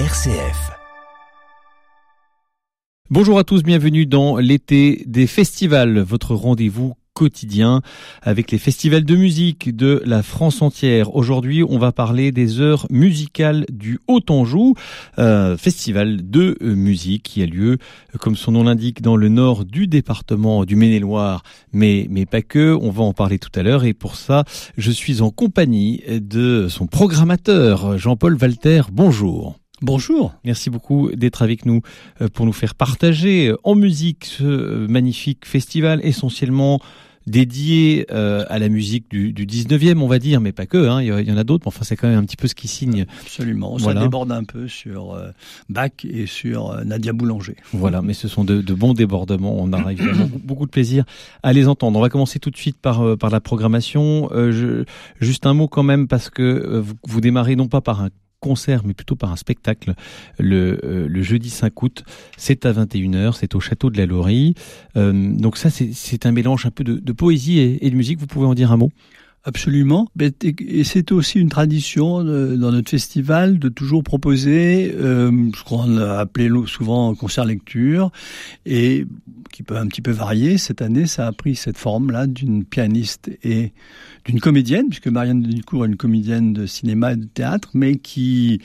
RCF. Bonjour à tous, bienvenue dans l'été des festivals, votre rendez-vous quotidien avec les festivals de musique de la France entière. Aujourd'hui, on va parler des heures musicales du Haut-Anjou, euh, festival de musique qui a lieu, comme son nom l'indique, dans le nord du département du Maine-et-Loire, mais, mais pas que, on va en parler tout à l'heure et pour ça, je suis en compagnie de son programmateur, Jean-Paul Walter. Bonjour. Bonjour. Merci beaucoup d'être avec nous euh, pour nous faire partager euh, en musique ce euh, magnifique festival essentiellement dédié à la musique du, du 19e, on va dire, mais pas que, hein, il y en a d'autres, mais enfin c'est quand même un petit peu ce qui signe. Absolument, ça déborde un peu sur Bach et sur Nadia Boulanger. Voilà, mais ce sont de, bons débordements, on aura évidemment beaucoup de plaisir à les entendre. On va commencer tout de suite par, par la programmation. je, juste un mot quand même, parce que vous, vous démarrez non pas par un concert, mais plutôt par un spectacle le, euh, le jeudi 5 août. C'est à 21h, c'est au château de la Laurie. Euh, donc ça, c'est un mélange un peu de, de poésie et, et de musique. Vous pouvez en dire un mot? Absolument. Et c'est aussi une tradition dans notre festival de toujours proposer euh, ce qu'on a appelé souvent concert lecture et qui peut un petit peu varier. Cette année, ça a pris cette forme-là d'une pianiste et d'une comédienne, puisque Marianne Delicourt est une comédienne de cinéma et de théâtre, mais qui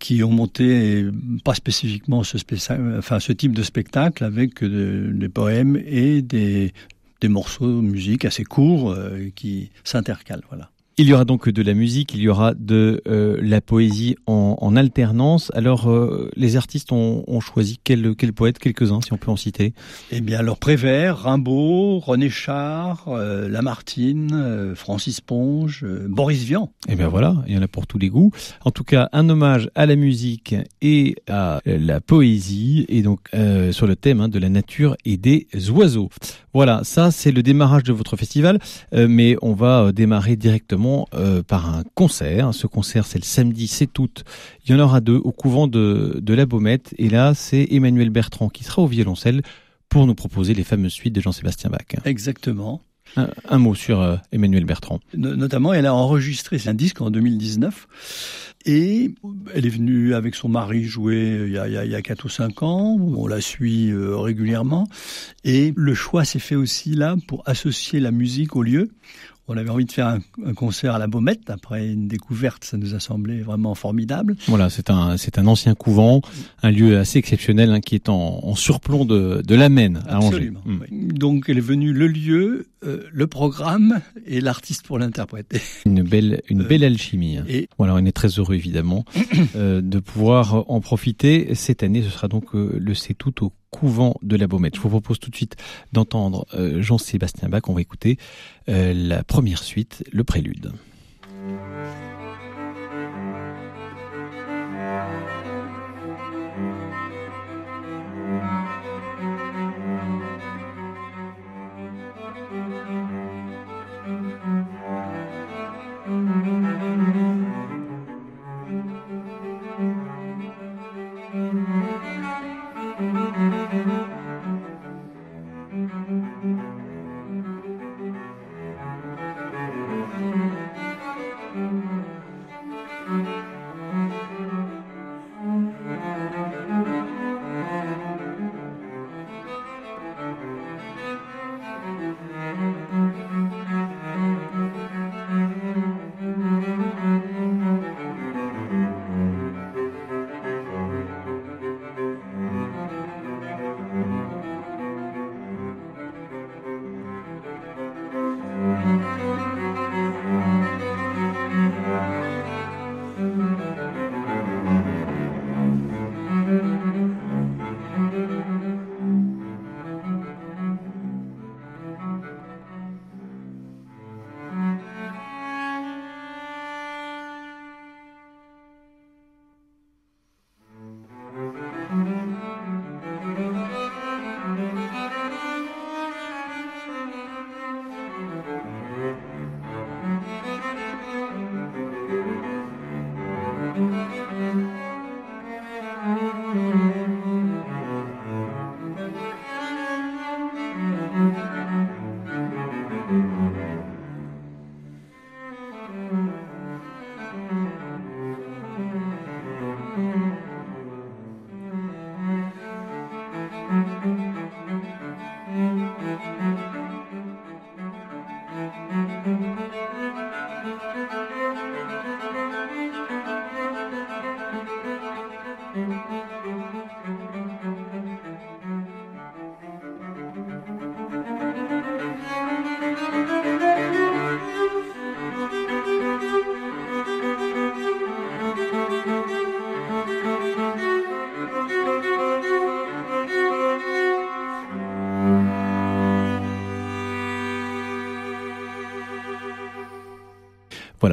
qui ont monté pas spécifiquement ce, type de spectacle avec des poèmes et des, des morceaux de musique assez courts euh, qui s'intercalent. Voilà. Il y aura donc de la musique, il y aura de euh, la poésie en, en alternance. Alors, euh, les artistes ont, ont choisi quel, quel poète, quelques-uns, si on peut en citer Eh bien, alors Prévert, Rimbaud, René Char, euh, Lamartine, Francis Ponge, Boris Vian. Eh bien voilà, il y en a pour tous les goûts. En tout cas, un hommage à la musique et à la poésie, et donc sur le thème hein, de la nature et des oiseaux. Voilà, ça c'est le démarrage de votre festival, mais on va démarrer directement euh, par un concert. Ce concert, c'est le samedi 7 août. Il y en aura deux au couvent de, de la Baumette. Et là, c'est Emmanuel Bertrand qui sera au violoncelle pour nous proposer les fameuses suites de Jean-Sébastien Bach. Exactement. Un, mot sur euh, Emmanuel Bertrand. Notamment, elle a enregistré un disque en 2019 et elle est venue avec son mari jouer il y a, il y a 4 ou 5 ans. On la suit euh, régulièrement et le choix s'est fait aussi là pour associer la musique au lieu on avait envie de faire un, concert à la Baumette après une découverte, ça nous a semblé vraiment formidable. Voilà, c'est un c'est un ancien couvent, un lieu assez exceptionnel hein, qui est en, surplomb de de la Maine à Absolument. Hmm. Donc elle est venue le lieu, euh, le programme et l'artiste pour l'interpréter. Une belle une euh, belle alchimie. Hein. Et voilà, on est très heureux évidemment euh, de pouvoir en profiter cette année. Ce sera donc le 7 août au couvent de la Baumette. Je vous propose tout de suite d'entendre euh, Jean-Sébastien Bach. On va écouter euh, la première suite, le prélude.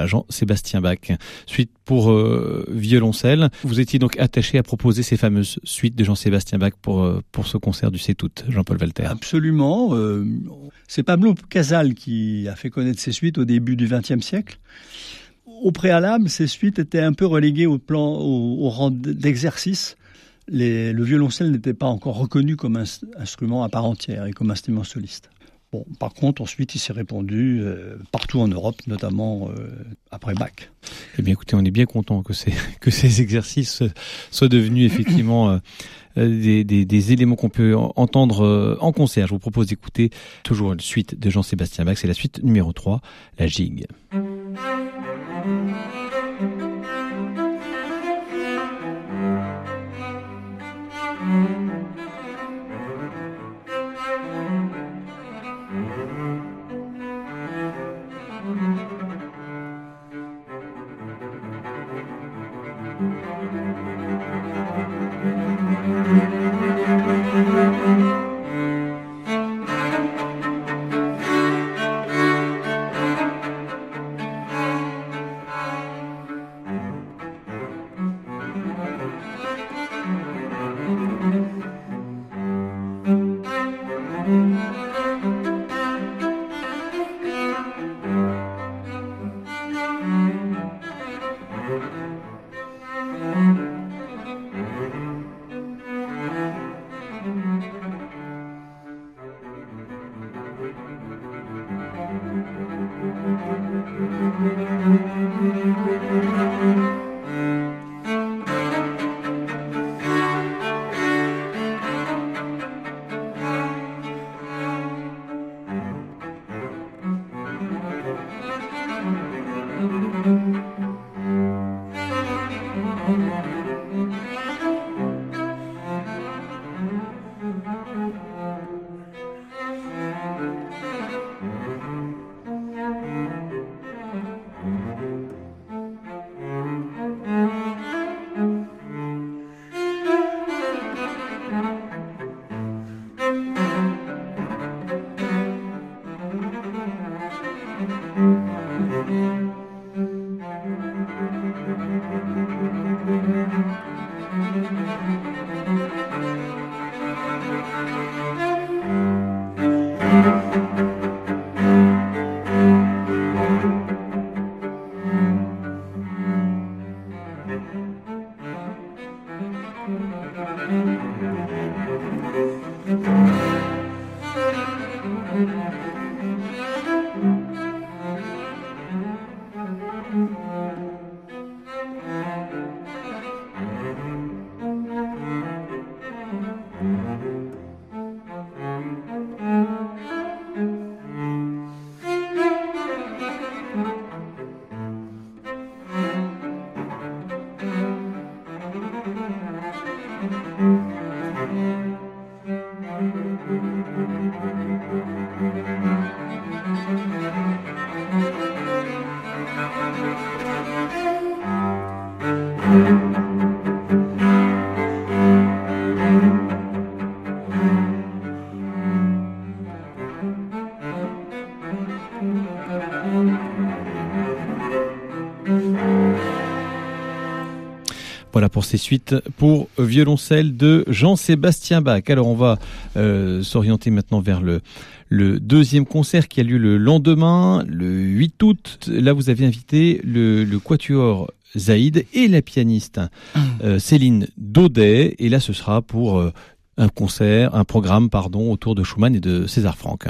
Jean-Sébastien Bach. Suite pour euh, violoncelle. Vous étiez donc attaché à proposer ces fameuses suites de Jean-Sébastien Bach pour, euh, pour ce concert du C'est Jean-Paul Walter. Absolument. Euh, c'est Pablo Casal qui a fait connaître ces suites au début du XXe siècle. Au préalable, ces suites étaient un peu reléguées au plan, au, rang d'exercice. le violoncelle n'était pas encore reconnu comme un instrument à part entière et comme instrument soliste. Bon, par contre, ensuite, il s'est répandu euh, partout en Europe, notamment euh, après Bach. Eh bien, écoutez, on est bien content que ces, que ces exercices soient devenus effectivement euh, des, des, des, éléments qu'on peut entendre en concert. Je vous propose d'écouter toujours une suite de Jean-Sébastien Bach. C'est la suite numéro 3, la gigue. Voilà pour ces suites pour violoncelle de Jean-Sébastien Bach. Alors on va euh, s'orienter maintenant vers le, le deuxième concert qui a lieu le lendemain, le 8 août. Là vous avez invité le, le quatuor Zaïd et la pianiste mmh. euh, Céline Daudet. Et là ce sera pour euh, un concert, un programme pardon autour de Schumann et de César Franck.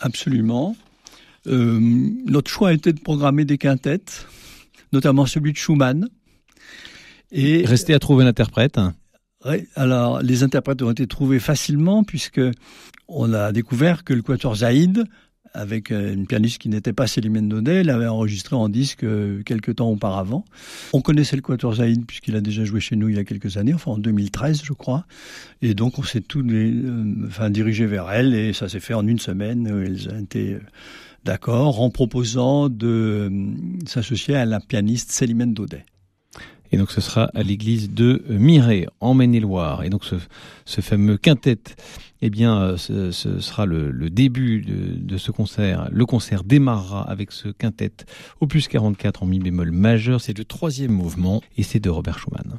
Absolument. notre choix a été de programmer des quintettes, notamment celui de Schumann et rester à trouver l'interprète. Oui, alors les interprètes ont été trouvés facilement puisque on a découvert que le quatuor Zaïd, avec euh, une pianiste qui n'était pas Célimène Daudet, l'avait enregistré en disque euh, quelques temps auparavant. On connaissait le quatuor Zaïd puisqu'il a déjà joué chez nous il y a quelques années, enfin en 2013 je crois, et donc on s'est tous euh, enfin, dirigé vers elle et ça s'est fait en une semaine. Elles ont été d'accord en proposant de s'associer à la pianiste Célimène Daudet. Et donc ce sera à l'église de Miret, en Maine-et-Loire. Et donc ce, fameux quintet, eh bien, euh, ce, sera le, début de, de, ce concert. Le concert démarrera avec ce quintet opus 44 en mi bémol majeur. C'est le troisième mouvement et c'est de Robert Schumann.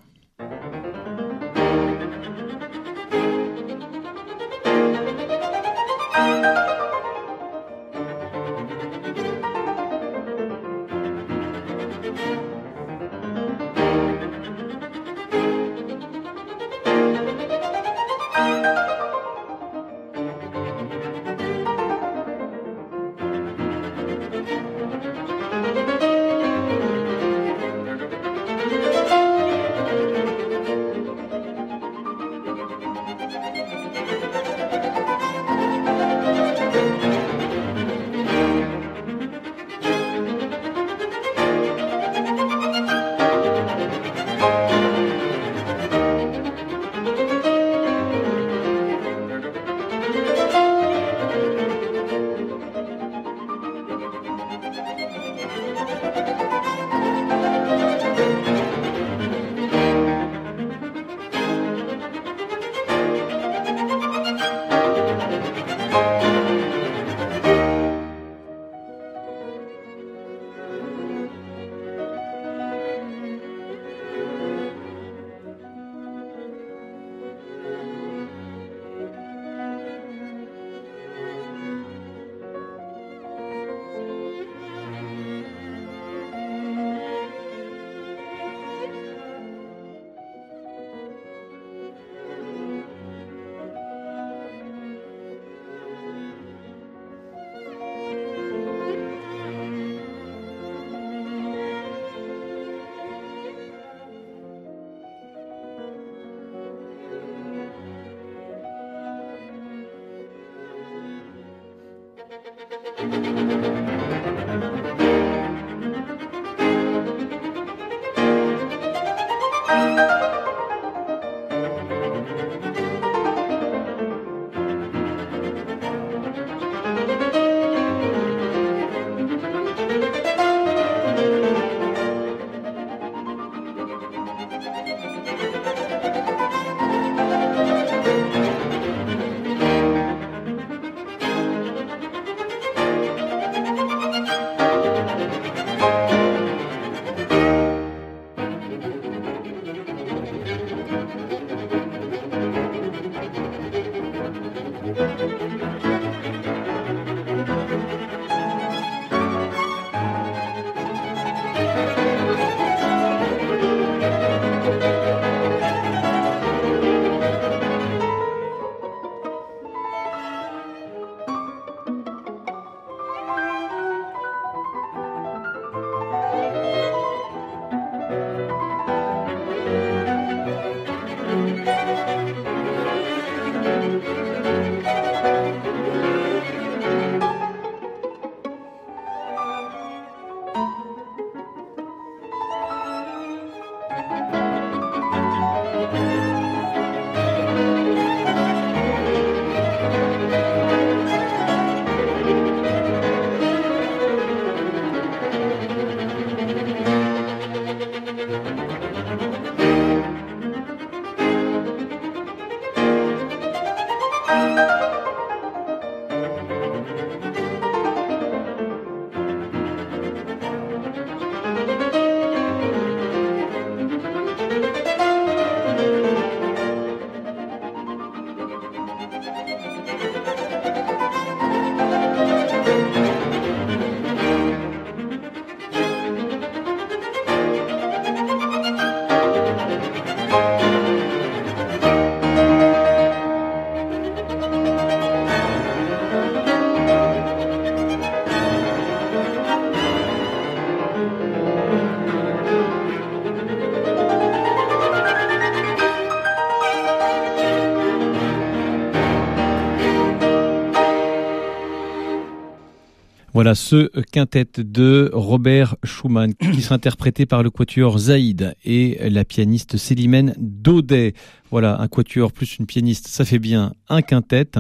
Voilà ce quintet de Robert Schumann qui sera interprété par le quatuor Zaïd et la pianiste Célimène Daudet. Voilà, un quatuor plus une pianiste, ça fait bien un quintet.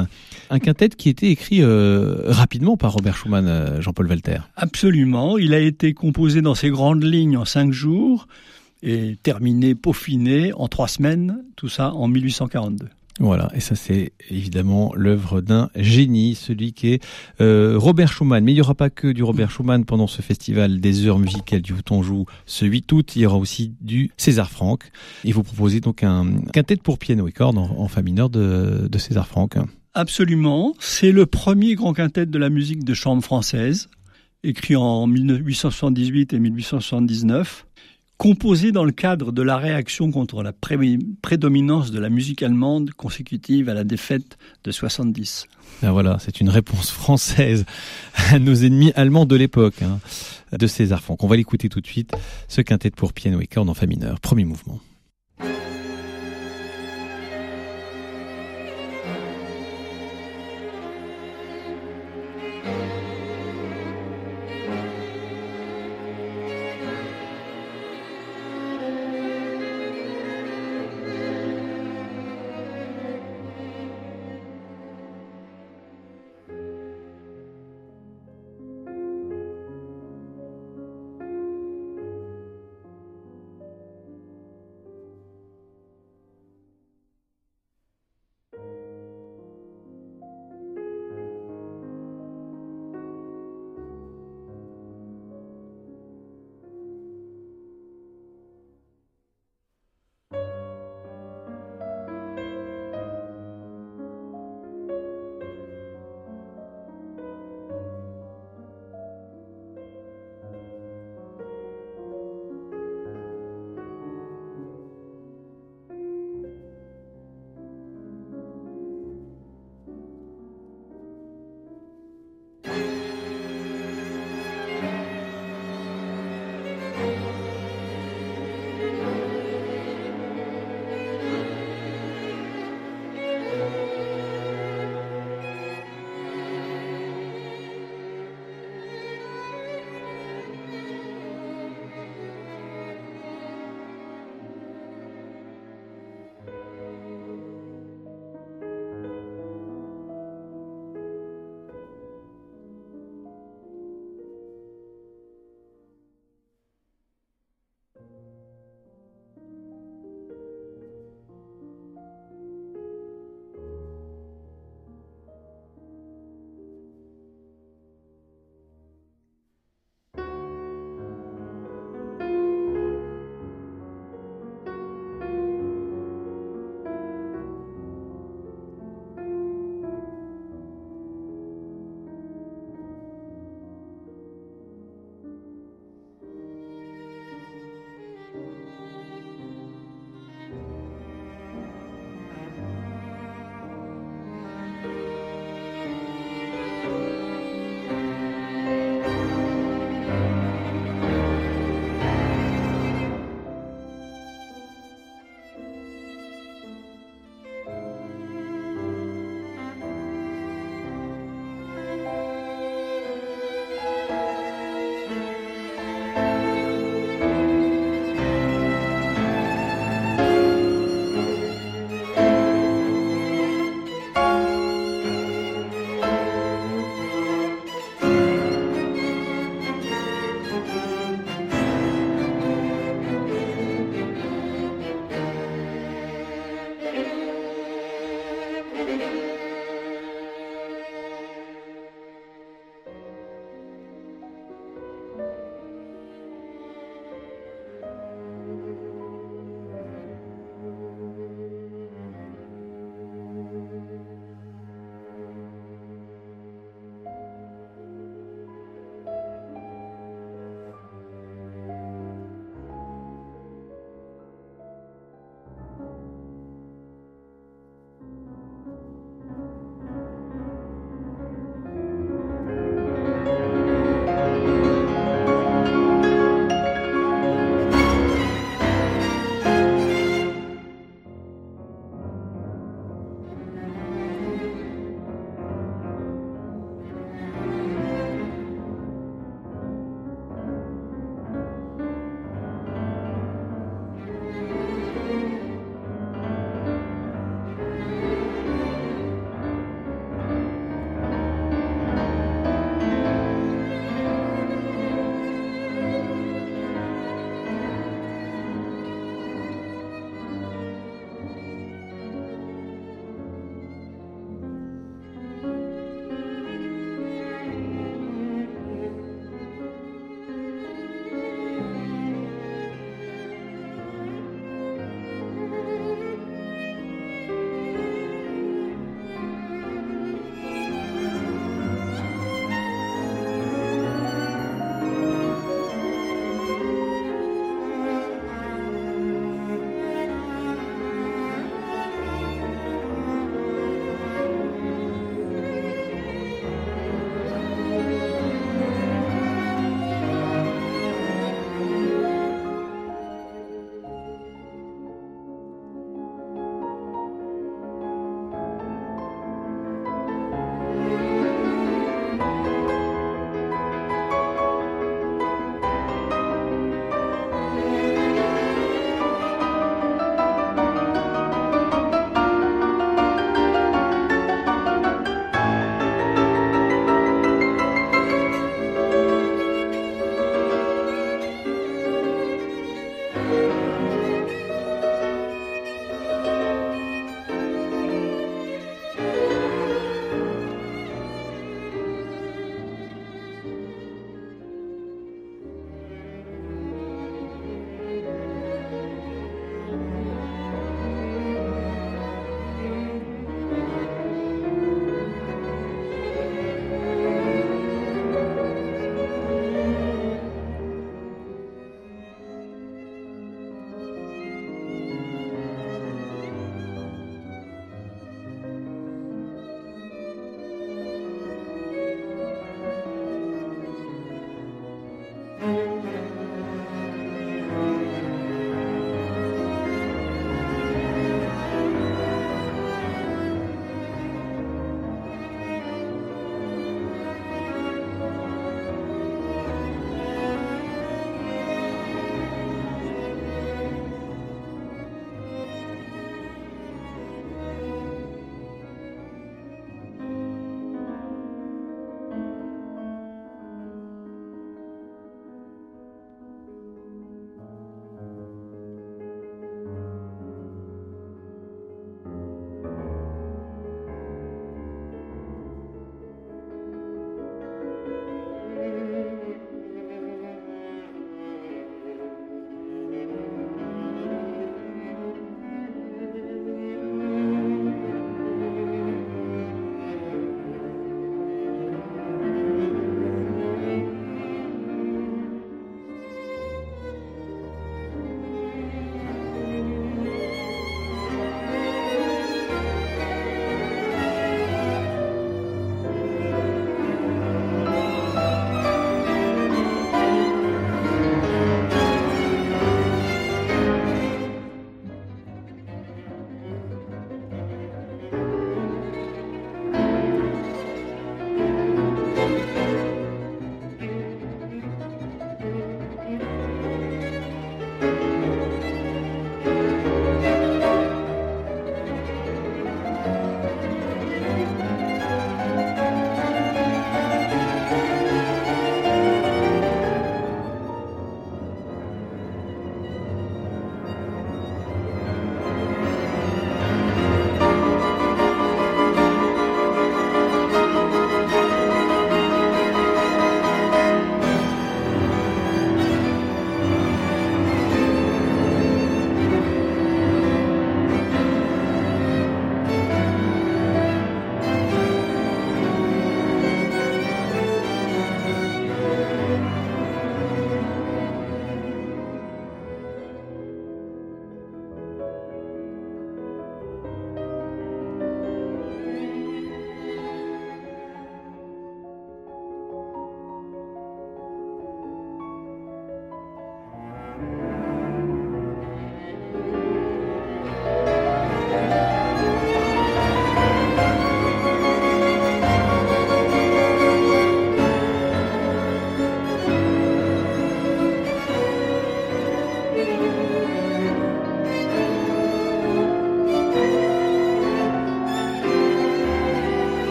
Un quintet qui était écrit euh, rapidement par Robert Schumann, euh, Jean-Paul Walter. Absolument, il a été composé dans ses grandes lignes en cinq jours. et terminé, peaufiné en trois semaines, tout ça en 1842. Voilà, et ça c'est évidemment l'œuvre d'un génie, celui qui est euh, Robert Schumann. Mais il n'y aura pas que du Robert Schumann pendant ce festival des heures musicales du Bouton Joue ce 8 août. Il y aura aussi du César Franck. Et vous proposez donc un quintet pour piano et cordes en, en fa mineur de, de César Franck. Absolument, c'est le premier grand quintet de la musique de chambre française, écrit en 1878 et 1879 composé dans le cadre de la réaction contre la prédominance de la musique allemande consécutive à la défaite de 70. Ben voilà, c'est une réponse française à nos ennemis allemands de l'époque, hein, de César Franck. On va l'écouter tout de suite, ce quintet pour piano et cordes en fa mineur, premier mouvement.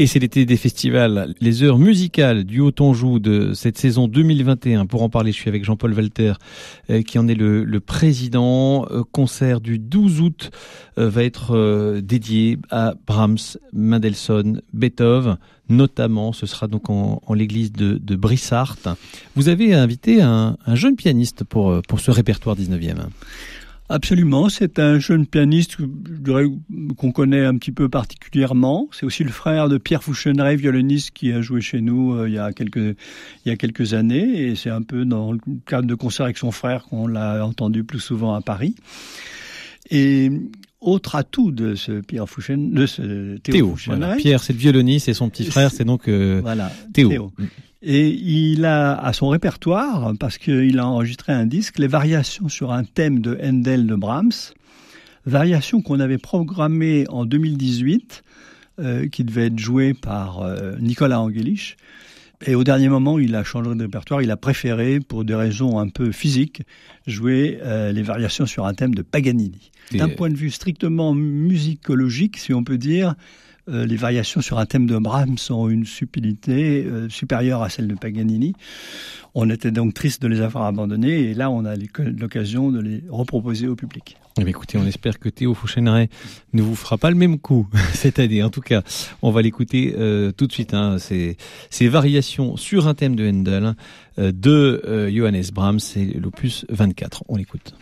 Et c'est l'été des festivals, les heures musicales du Haut-Anjou de cette saison 2021. Pour en parler, je suis avec Jean-Paul Walter, euh, qui en est le, le président. Euh, concert du 12 août euh, va être dédié à Brahms, Mendelssohn, Beethoven, notamment. Ce sera donc en, en l'église de, de Brissart. Vous avez invité un, un jeune pianiste pour, pour ce répertoire 19e. Absolument, c'est un jeune pianiste qu'on connaît un petit peu particulièrement. C'est aussi le frère de Pierre Fouchenray, violoniste qui a joué chez nous euh, il y a quelques il y a quelques années et c'est un peu dans le cadre de concert avec son frère qu'on l'a entendu plus souvent à Paris. Et autre atout de ce Pierre Fouchen, de ce Théo, Théo Pierre, c'est le violoniste et son petit frère, c'est donc euh, voilà, Théo. Et il a à son répertoire, parce qu'il a enregistré un disque, les variations sur un thème de Handel de Brahms, variations qu'on avait programmées en 2018, euh, qui devaient être jouées par euh, Nicolas Angelich. Et au dernier moment, il a changé de répertoire. Il a préféré, pour des raisons un peu physiques, jouer euh, les variations sur un thème de Paganini. D'un point de vue strictement musicologique, si on peut dire, euh, les variations sur un thème de Brahms ont une subtilité euh, supérieure à celle de Paganini. On était donc triste de les avoir abandonnés et là on a l'occasion de les reproposer au public. Eh écoutez, on espère que Théo Fouchenray ne vous fera pas le même coup cette année. En tout cas, on va l'écouter euh, tout de suite. Hein, ces, ces, variations sur un thème de Handel de Johannes Brahms, c'est l'opus 24. On l'écoute.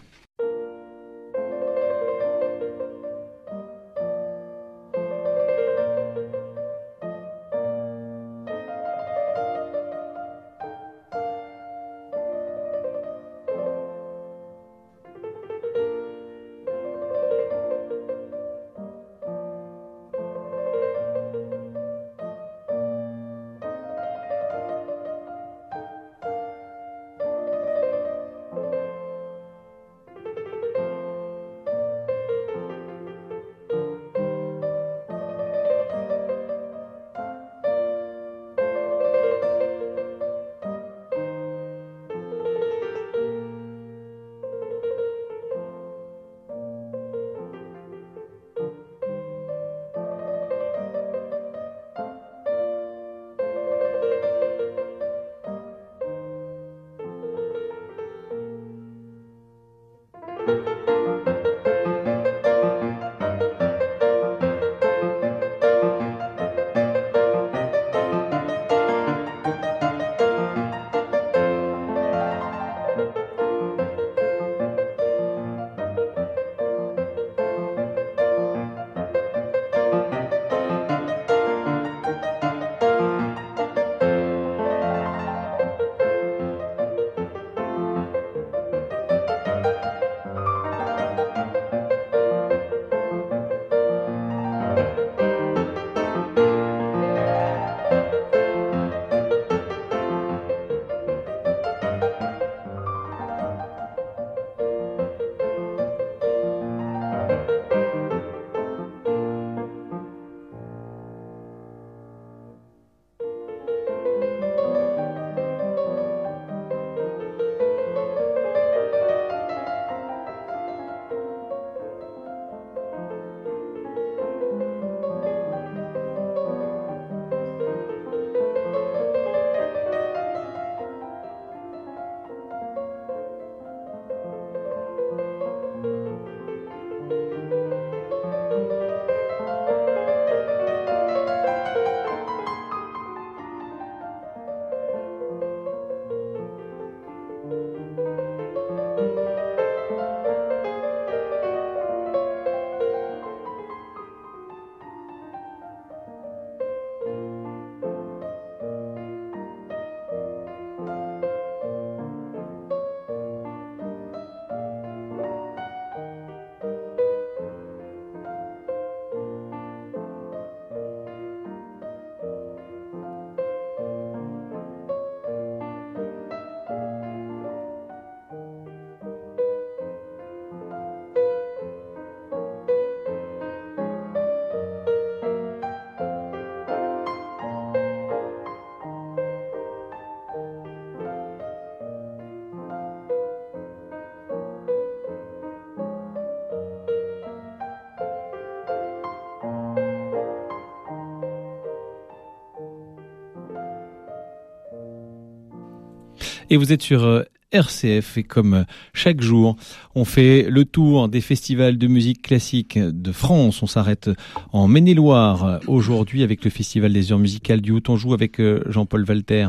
Et vous êtes sur euh, RCF et comme euh, chaque jour, on fait le tour des festivals de musique classique de France. On s'arrête en Maine-et-Loire euh, aujourd'hui avec le Festival des heures musicales du Haut. On joue avec Jean-Paul Walter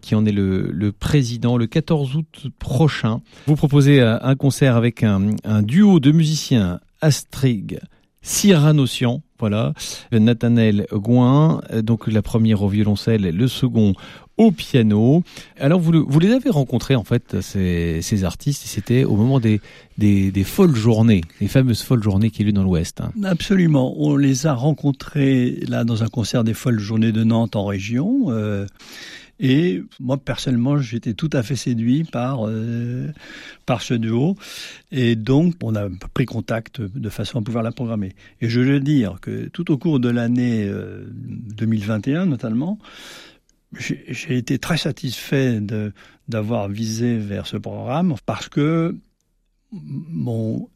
qui en est le, président le 14 août prochain. Vous proposez un concert avec un, duo de musiciens Astrig, Cyranossian, voilà, Nathanaël Gouin, donc la première au violoncelle, le second au piano. Alors vous, vous les avez rencontrés en fait ces, ces artistes, c'était au moment des, des, des, folles journées, les fameuses folles journées qui eu dans l'Ouest. Hein. Absolument, on les a rencontrés là dans un concert des folles journées de Nantes en région. Euh, et moi, personnellement, j'étais tout à fait séduit par, euh, par ce duo. Et donc, on a pris contact de façon à pouvoir la programmer. Et je veux dire que tout au cours de l'année 2021, euh, notamment, j'ai été très satisfait d'avoir visé vers ce programme parce que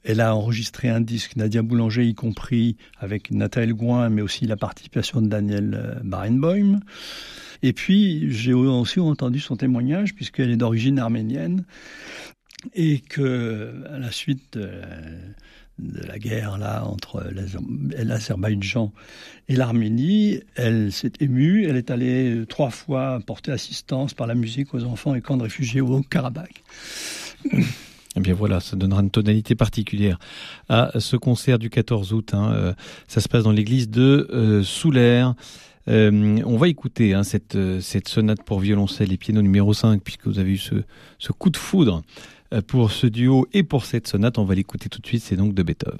Elle a enregistré un disque, Nadia Boulanger y compris, avec Nathalie Gouin, mais aussi la participation de Daniel euh, Barenboim. Et puis, j'ai aussi entendu son témoignage, puisqu'elle est d'origine arménienne, et que à la suite de, la guerre là entre l'Azerbaïdjan et l'Arménie, elle s'est émue. Elle est allée trois fois porter assistance par la musique aux enfants et camps de réfugiés au Karabakh. Eh bien voilà, ça donnera une tonalité particulière à ce concert du 14 août. Hein. Euh, ça se passe dans l'église de euh, Soulaire. Euh, on va écouter hein, cette, euh, cette sonate pour violoncelle et piano numéro 5, puisque vous avez eu ce, coup de foudre pour ce duo et pour cette sonate. On va l'écouter tout de suite, c'est donc de Beethoven.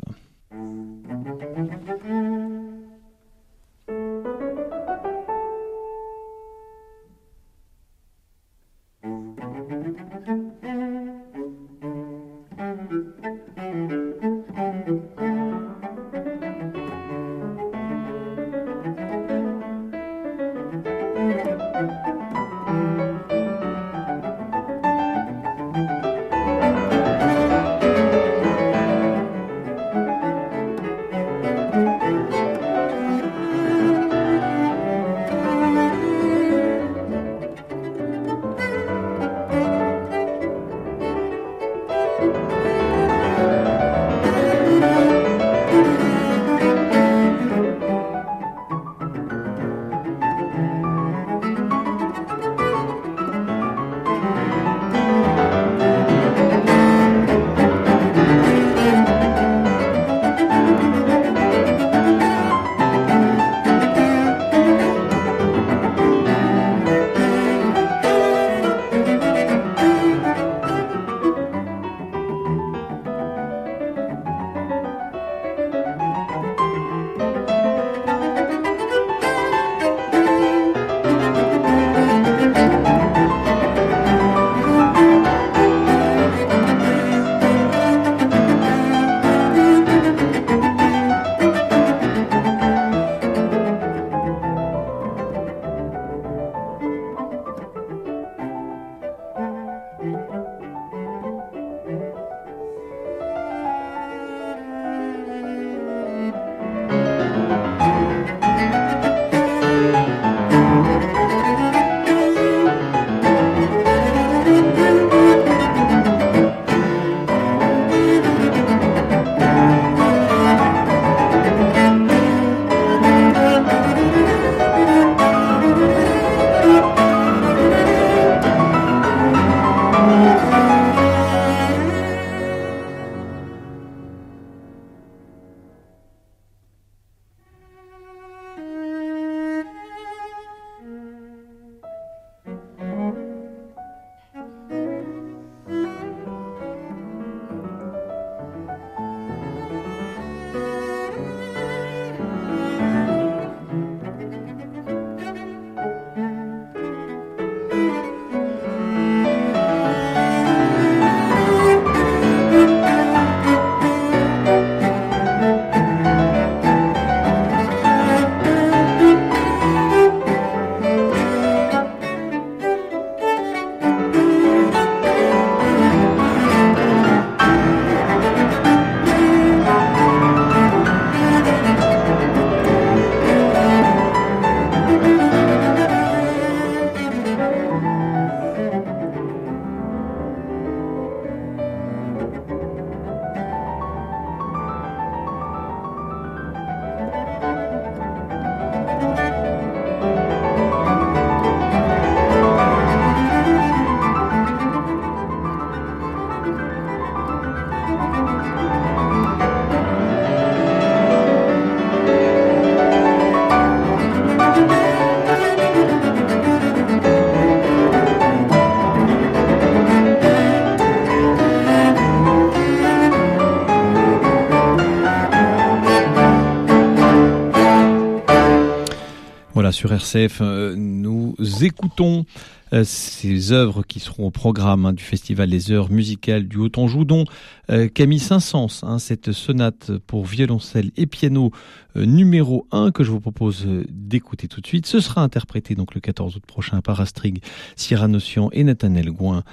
Sur RCF. Nous écoutons euh, ces œuvres qui seront au programme hein, du Festival des Heures musicales du Haut-Anjou, dont euh, Camille Saint-Saëns, hein, cette sonate pour violoncelle et piano euh, numéro 1 que je vous propose d'écouter tout de suite. Ce sera interprété donc le 14 août prochain par Astrid Cyranossian et Nathanaël Gouin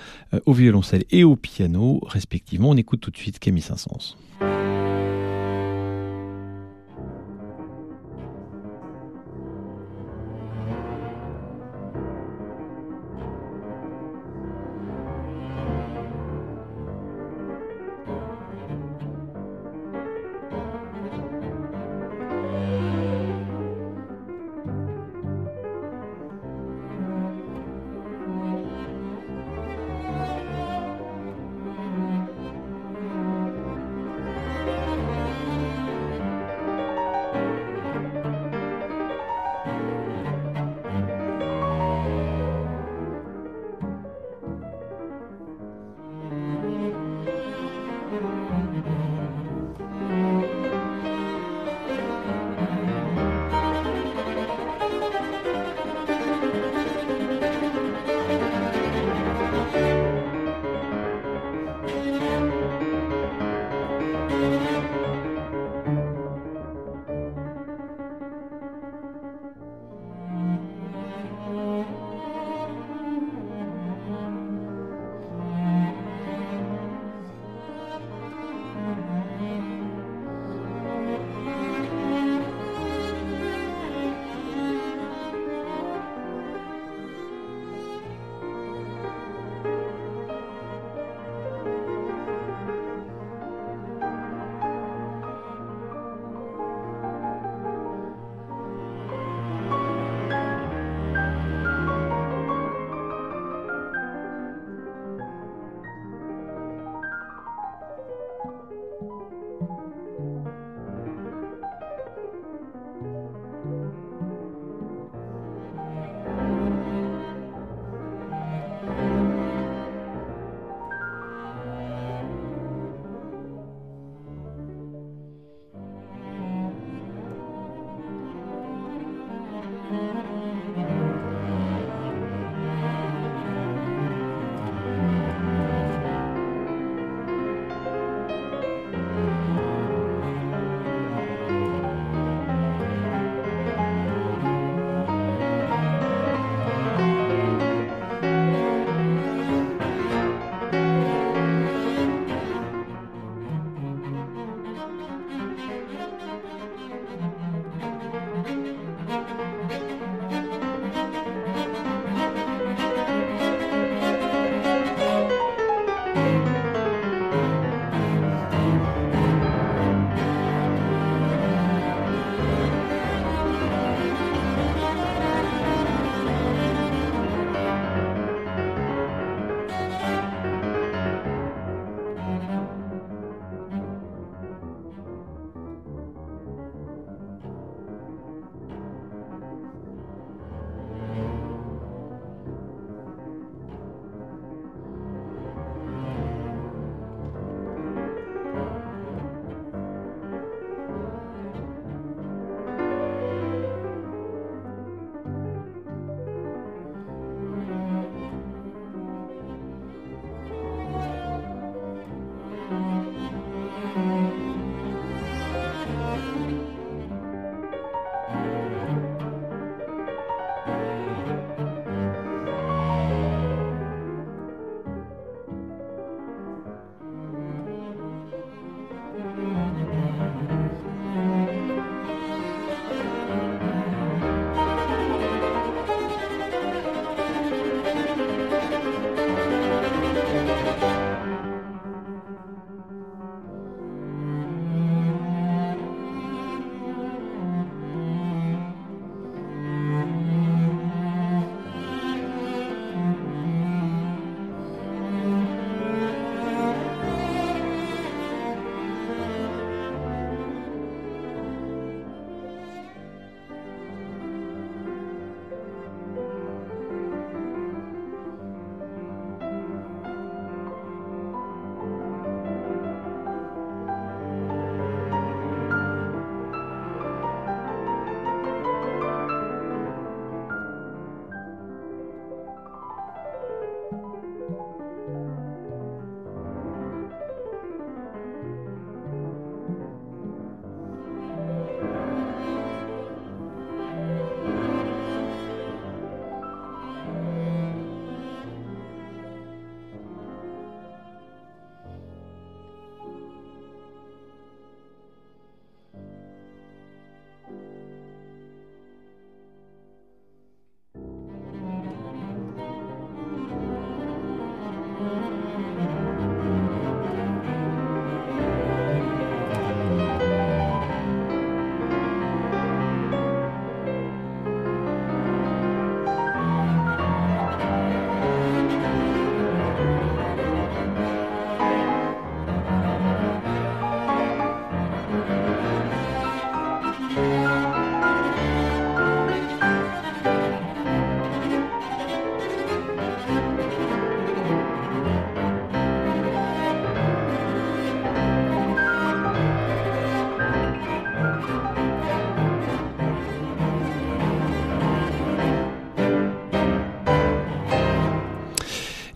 au violoncelle et au piano respectivement. On écoute tout de suite Camille Saint-Saëns.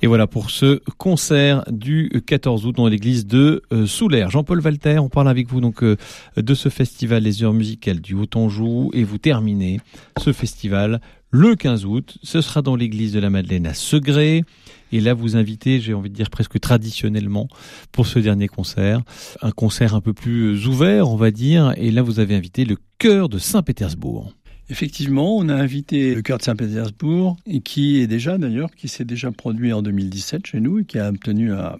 Et voilà pour ce concert du 14 août dans l'église de euh, Soulaire. Jean-Paul Walter, on parle avec vous donc euh, de ce festival Les Heures Musicales du Haut-Anjou et vous terminez ce festival le 15 août. Ce sera dans l'église de la Madeleine à Segré. Et là, vous invitez, j'ai envie de dire presque traditionnellement, pour ce dernier concert, un concert un peu plus ouvert, on va dire. Et là, vous avez invité le chœur de Saint-Pétersbourg. Effectivement, on a invité le chœur de Saint-Pétersbourg, qui est déjà d'ailleurs, qui s'est déjà produit en 2017 chez nous et qui a obtenu un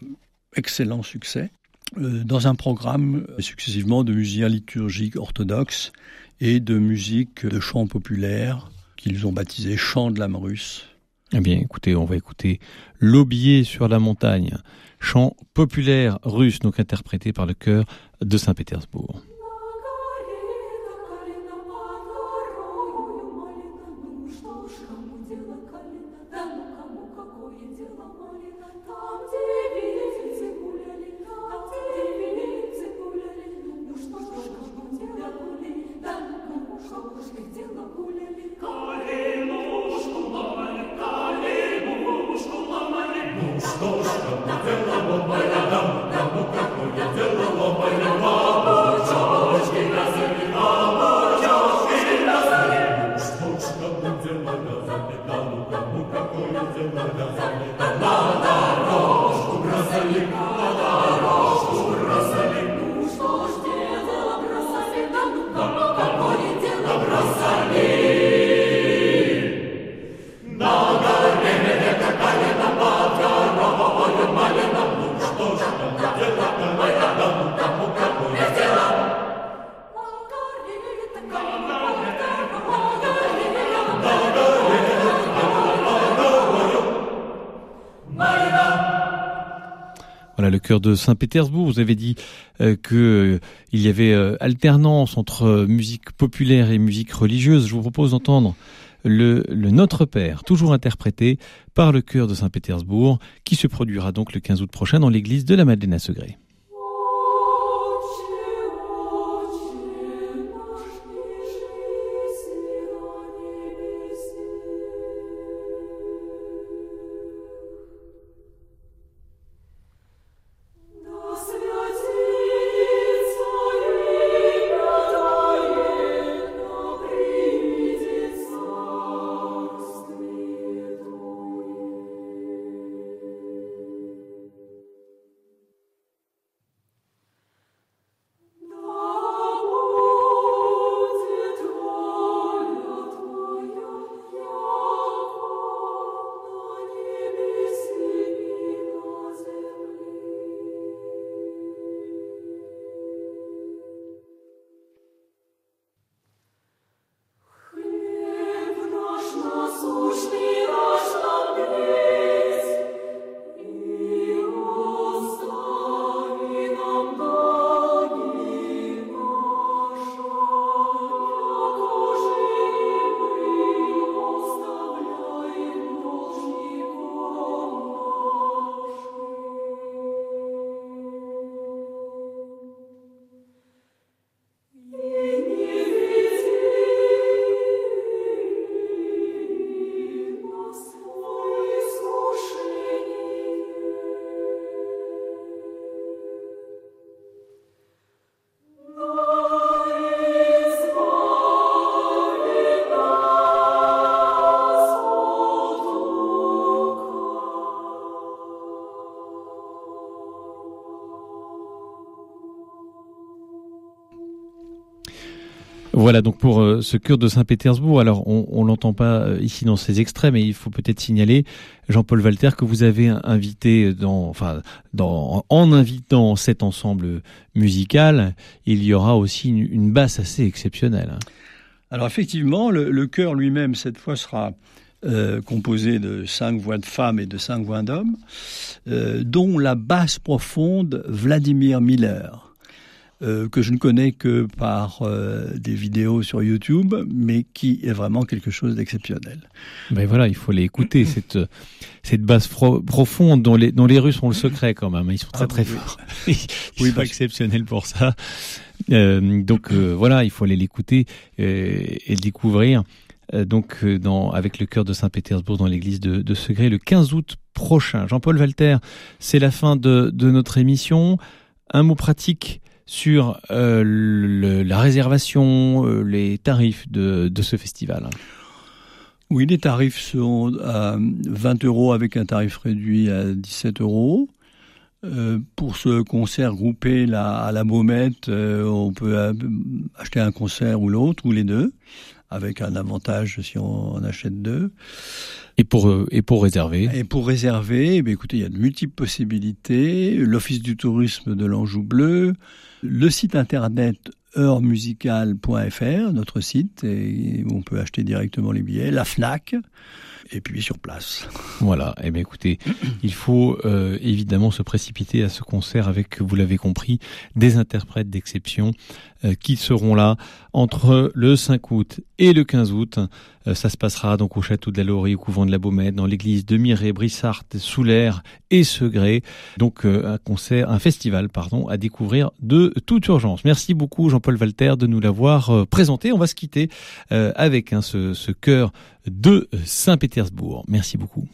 excellent succès euh, dans un programme successivement de musique liturgique orthodoxe et de musique de chant populaire qu'ils ont baptisé Chant de l'âme russe. Eh bien, écoutez, on va écouter L'Aubier sur la montagne, chant populaire russe, donc interprété par le chœur de Saint-Pétersbourg. Saint-Pétersbourg. Vous avez dit euh, que euh, il y avait euh, alternance entre musique populaire et musique religieuse. Je vous propose d'entendre le, le, Notre Père, toujours interprété par le chœur de Saint-Pétersbourg, qui se produira donc le 15 août prochain dans l'église de la Madeleine à Segré. Voilà donc pour euh, ce chœur de Saint-Pétersbourg. Alors on, on l'entend pas euh, ici dans ces extraits, mais il faut peut-être signaler Jean-Paul Walter que vous avez invité en invitant cet ensemble musical, il y aura aussi une, basse assez exceptionnelle. Hein. Alors effectivement, le, le chœur lui-même cette fois sera euh, composé de cinq voix de femmes et de cinq voix d'hommes, dont la basse profonde Vladimir Miller euh, que je ne connais que par euh, des vidéos sur YouTube, mais qui est vraiment quelque chose d'exceptionnel. Mais voilà, il faut l'écouter cette cette basse profonde dont les dont les Russes ont le secret quand même. Ils sont très ah, très oui. forts. Ils oui, sont exceptionnels pour ça. Euh, donc voilà, il faut aller l'écouter et le découvrir donc dans, avec le chœur de Saint-Pétersbourg dans l'église de, de Segré le 15 août prochain. Jean-Paul Walter, c'est la fin de, de notre émission. Un mot pratique sur euh, la réservation, euh, les tarifs de, ce festival Oui, les tarifs sont à 20 euros avec un tarif réduit à 17 euros. Euh, pour ce concert groupé à la Baumette, on peut acheter un concert ou l'autre, ou les deux, avec un avantage si on en achète deux. Et pour, euh, et pour réserver? Et pour réserver, eh écoutez, il y a de multiples possibilités. L'Office du tourisme de l'Anjou Bleu, le site internet heurmusicale.fr, notre site, et où on peut acheter directement les billets, la FNAC, et puis sur place. Voilà, et eh bien écoutez, il faut euh, évidemment se précipiter à ce concert avec, vous l'avez compris, des interprètes d'exception euh, qui seront là entre le 5 août et le 15 août. Euh, ça se passera donc au château de la Laurie, au couvent de la Baumette, dans l'église de Miré, Brissart, Soulaire et Segré. Donc un concert, un festival, pardon, à découvrir de toute urgence. Merci beaucoup Jean-Paul Walter de nous l'avoir présenté. On va se quitter avec hein, ce, ce chœur de Saint-Pétersbourg. Merci beaucoup.